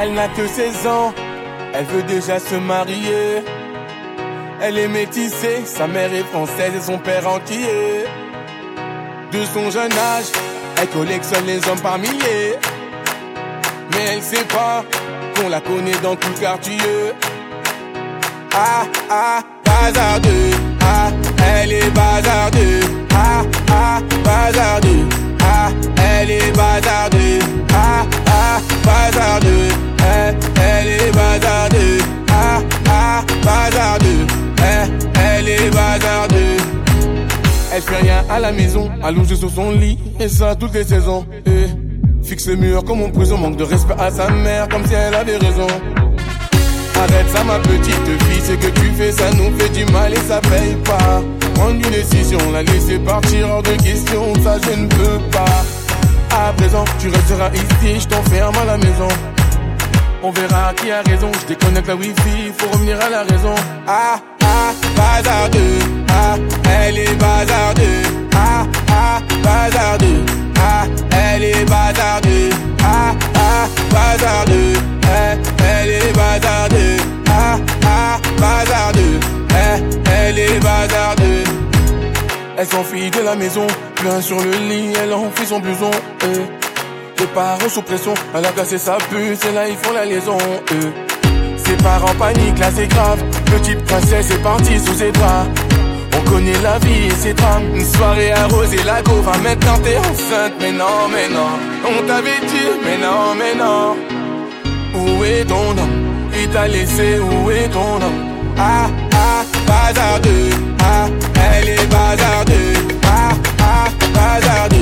Elle n'a que 16 ans, elle veut déjà se marier. Elle est métissée, sa mère est française et son père entier. De son jeune âge, elle collectionne les hommes par milliers. Mais elle sait pas qu'on la connaît dans tout quartier. Ah, ah, bazardeux. Ah, elle est bazardeux. Ah, ah, bazardeux. Ah, elle est bazardeux. Ah, ah, bazardeux. Eh, elle est bazardeux. Ah, ah, bazardeux. Eh, elle est bazardeux. Elle fait rien à la maison, allongée sur son lit, et ça toutes les saisons. Eh, fixe le mur comme en prison, manque de respect à sa mère, comme si elle avait raison. Arrête ça ma petite fille, ce que tu fais ça nous fait du mal et ça paye pas. Prendre une décision, la laisser partir hors de question, ça je ne peux pas. À présent tu resteras ici, je t'enferme à la maison. On verra qui a raison, je déconnecte la wifi, faut revenir à la raison. Ah ah, bazardeux, ah, elle est bazardeux. Ah ah, bazardeux, ah, elle est bazardeux. Ah ah, bazardeux, eh, elle est Ah ah, bazardeux, eh, elle est bazardeux Elle s'enfuit de la maison, plein sur le lit, elle enfuit son blouson eh. Les parents sous pression, elle a cassé sa puce et là ils font la liaison. Ses parents paniquent, là c'est grave. Petite princesse est partie sous ses draps on connaît la vie et ses drames. Une soirée arrosée, la go va maintenant t'es enceinte. Mais non, mais non On t'avait dit, mais non, mais non. Où est ton homme? Il t'a laissé, où est ton homme? Ah, ah, bazardeux. Ah, elle est bazardeux Ah, ah, bazardeux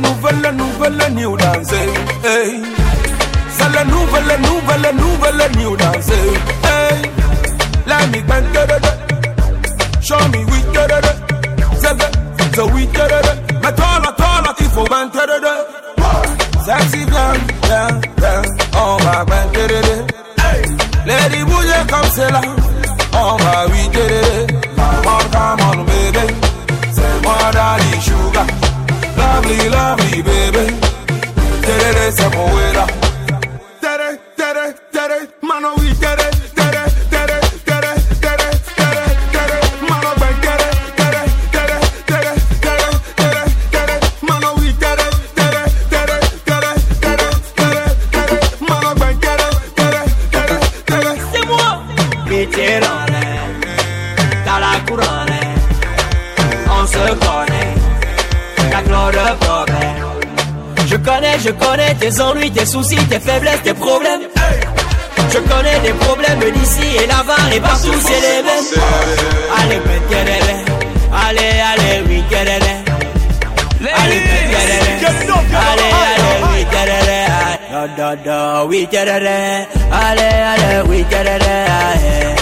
nouvelle, nouvelle, new dance. Hey. C'est la nouvelle, nouvelle, nouvelle new dance. Hey. Let me bang. Show me we that, so we là, toi là, il faut bang. Sexy bien, bien, bien. On va bang. Lady bouger comme c'est. Je connais, tes ennuis, tes soucis, tes faiblesses, tes problèmes Je connais des problèmes d'ici et là-bas et partout c'est les mêmes Allez, ben, querele. Allez, allez, oui, querele. Allez, ben, querele. Allez, allez, oui, querele. Da, da, da, oui, querele. Allez, allez, oui, querele. Allez,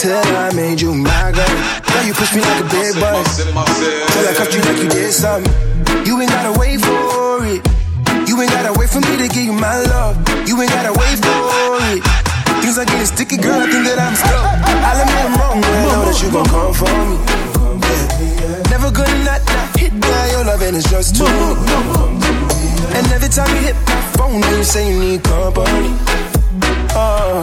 till I made you my girl. Now you push me like a big boy. Till I cuffed you like you did something. You ain't gotta wait for it. You ain't gotta wait for me to give you my love. You ain't gotta wait for it. Things are getting sticky, girl. I think that I'm stuck. I'll admit I'm wrong, but I know that you gon' come for me. Yeah. Never gonna not, not hit by your loving is just too. And every time you hit my phone, you say you need company. Oh,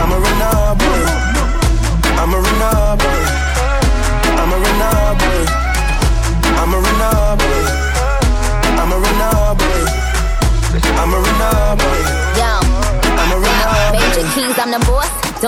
I'm a renegade. I'm a renegade. I'm a renegade. I'm a renegade.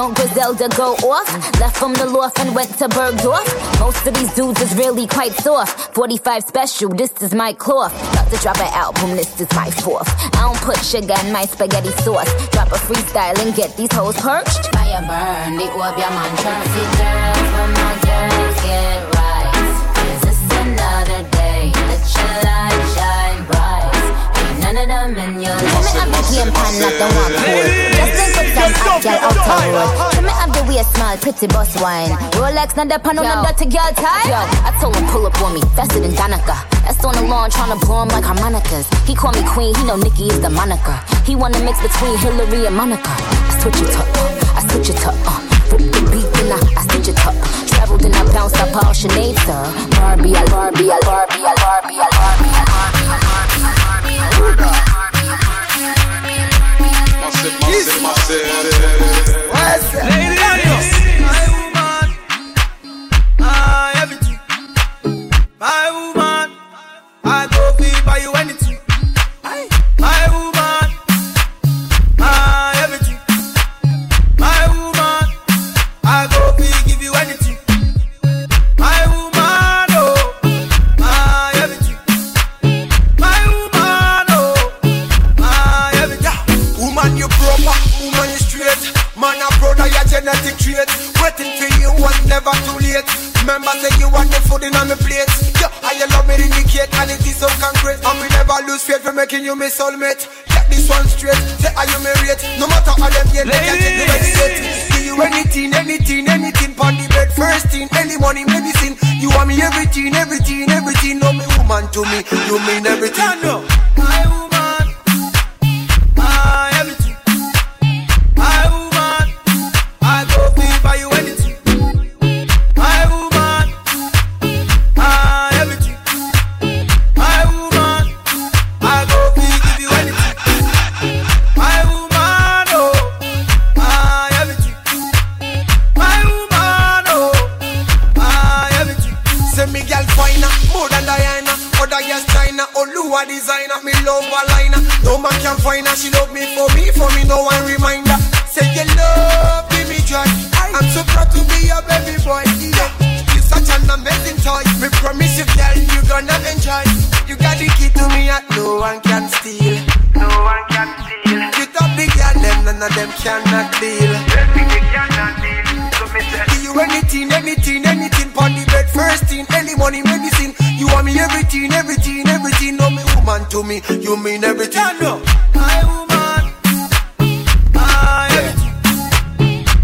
Don't Griselda go off? Left from the loft and went to Bergdorf. Most of these dudes is really quite soft. 45 special, this is my cloth. About to drop an album, this is my fourth. I don't put sugar in my spaghetti sauce. Drop a freestyle and get these hoes perched. Fire burn, the orb your man Jersey girls, when my girls get right. Is this another day? Let your light shine bright. Ain't none of them in your life. Tell me I'm the game pan, not the one cool. Just link up some hot girl out the road. Tell me I'm the way smile, pretty boss wine. Rolex, not the pan on them dirty girl tie. Yo, I told him pull up on me, faster than Danica. That's on the lawn, tryna blow him like harmonicas. He call me queen, he know Nicki is the moniker. He wanna mix between Hillary and Monica. I switch it up, uh, I switch it up, uh. Rip the beat, then I, I stitch it up. Traveled and I bounced up all Sinead, sir. Barbie, I Barbie, I Barbie, I Barbie, I Barbie, I Barbie, I Barbie, I Barbie, I Barbie, I Barbie, I Barbie. Lady, my woman, my everything, my woman, I go feel buy you anything. Waiting for you was never too late. Remember, say you want the food in on my plate. Yeah, you love me indicate, and it is so concrete. And we never lose faith for making you my soulmate. Get this one straight, say are you married? No matter how them yet, they can take the right state. You anything, anything, anything, pon the bed. First thing, any money, medicine. You want me everything, everything, everything. No, me woman to me, you mean everything. Oluwa designer Me love a liner, no man can find her She love me for me, for me no one reminder Say you love, give me joy. I'm so proud to be your baby boy. Yeah. You're such an amazing toy. Me promise you girl, you gonna enjoy. You got the key to me that no one can steal. No one can steal. You top the girl, them none of them cannot deal. Give to me, you mean everything. Yeah, no. My woman, my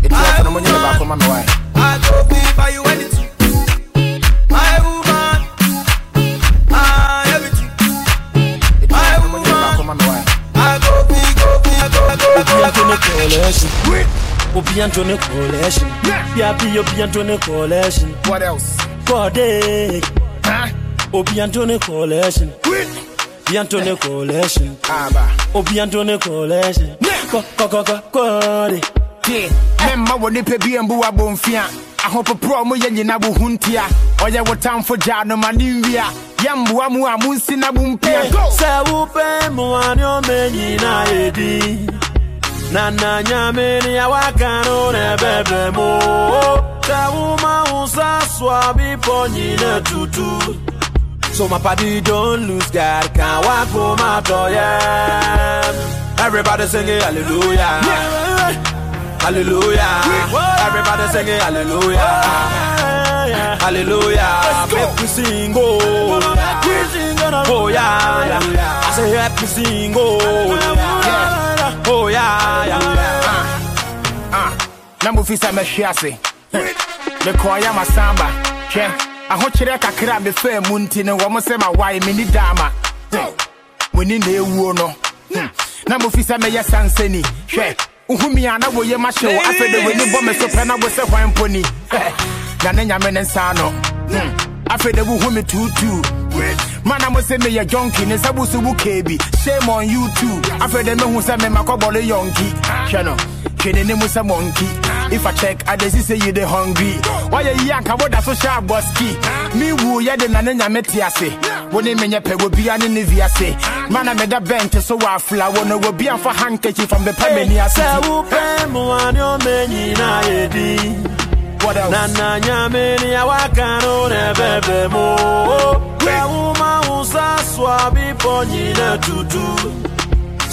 It was the money back on my wife. I don't be by you anything. My woman, my everything. It the money back my wife. I go be, go be, I go, I go, I go, Obi Anthony collection. Yeah. Yabi Obi Anthony collection. What else? Godek. Huh? Obi Anthony collection. Quit. Anthony Coalition. Aba. Obi Anthony Coalition. Co co co co Corday. tie memma wɔ nipa bi mbu abɔmfia ahopoporɔ mo yɛ nyina bo ho ntia ɔyɛ wo tamfo gyaa no ma ne nwia yɛmboa mu a na bo mpia Sɛ wopɛ mmoa ne ɔma nyinaa yɛdi na na nyame ne awaka no na ɛbɛbrɛ mu sɛ woma wo sa bepɔ nyina tutu So my party don't lose God, can't walk for my toy. Everybody singing hallelujah. Hallelujah. Everybody singing hallelujah. Hallelujah. Make me sing, oh. Oh, yeah, yeah. I say, help me sing, oh. Oh, yeah, yeah. Ah, na mofi sɛ mɛhwe ase mekɔɔyɛ masamba hwɛ ahokyerɛ kakra a mefaa mu nti no wɔ mo sɛ mawae menni daama moni na ɛwuo no. Hmm. na mofi sɛ mɛyɛ sansani hwɛ wohumi a na woyɛ mahye wo afei de w'ani bɔ me so pɛ na wo sɛ hwan mponi na ne nyame ne nsa no. Hmm. afei de wohu me tuutuu mana mo sɛ meyɛ jonki ne nsa busu wo keebi shame on you too. Afei de mehu sɛ memakɔbɔle yɔnki hwɛ no hwɛ ne mu sɛ monkey. If i check i see say you dey hungry. Wayɛ yi anka woda so hyɛ abɔski me wu yɛde na ne nyame te ase wo ne menyɛ pɛ wɔ bia ne ne viase mana meda bɛnte so wɔ afla wo no wɔ bia mfa handkerchief from the pamani ase Sɛ wopɛ mmoa ne ɔma nyinaa yɛdi what else? Na na nyame ne awaka no na ɛbɛbrɛ mu sɛ woma wo sa soa bepɔ tutu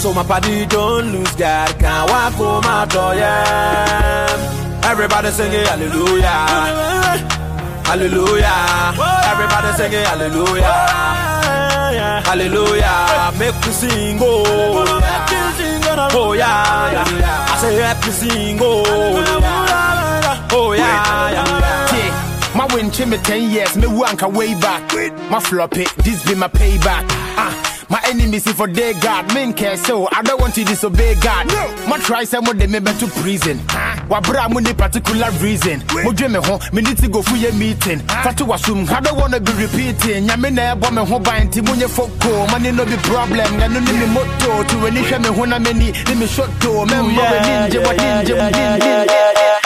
So my party don't lose God, can't walk for my toy. Everybody singing hallelujah. Hallelujah. Everybody singing hallelujah. Hallelujah. Make me sing, oh. Oh, yeah. I say, help me sing, oh. Oh, yeah, my win me 10 years, me wanka way back. My flop it, this be my payback. Enemies for day God, men care so I don't want to disobey God. No. My try some of them me to prison. Wa bra mo ni particular reason. Mo dwe me ho, me need to go for your meeting. Fatu wasum, I don't want to be repeating. Nyame na ebo me ho ban ti munye foko. Oh. Money no be problem, nga no ni me moto. To any hwe me ho na me ni, ni me shot to. Me we ninja, wa ninja, ninja.